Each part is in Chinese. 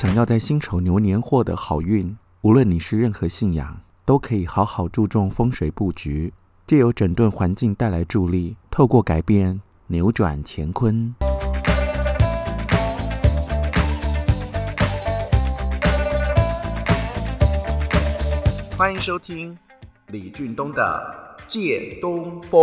想要在辛丑牛年获得好运，无论你是任何信仰，都可以好好注重风水布局，借由整顿环境带来助力，透过改变扭转乾坤。欢迎收听李俊东的《借东风》。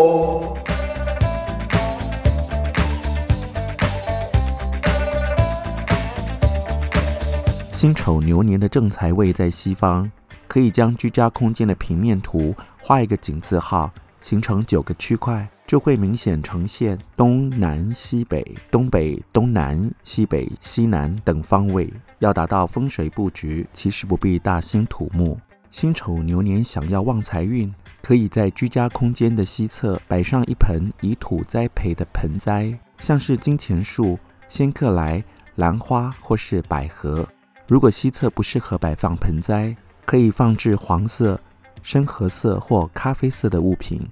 辛丑牛年的正财位在西方，可以将居家空间的平面图画一个井字号，形成九个区块，就会明显呈现东南西北、东北、东南、西北、西南等方位。要达到风水布局，其实不必大兴土木。辛丑牛年想要旺财运，可以在居家空间的西侧摆上一盆以土栽培的盆栽，像是金钱树、仙客来、兰花或是百合。如果西侧不适合摆放盆栽，可以放置黄色、深褐色或咖啡色的物品。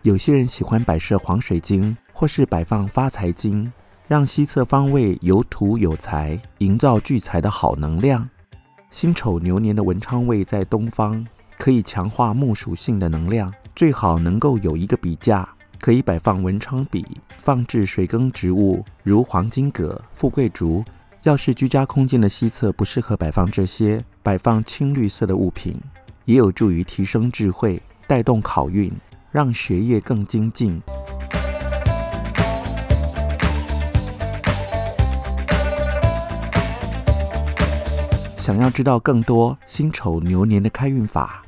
有些人喜欢摆设黄水晶，或是摆放发财金，让西侧方位有土有财，营造聚财的好能量。辛丑牛年的文昌位在东方，可以强化木属性的能量，最好能够有一个笔架，可以摆放文昌笔，放置水耕植物，如黄金葛、富贵竹。要是居家空间的西侧不适合摆放这些，摆放青绿色的物品，也有助于提升智慧，带动考运，让学业更精进。想要知道更多辛丑牛年的开运法，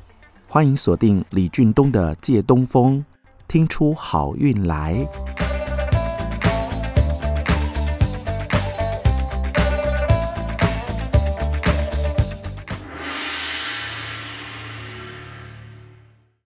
欢迎锁定李俊东的借东风，听出好运来。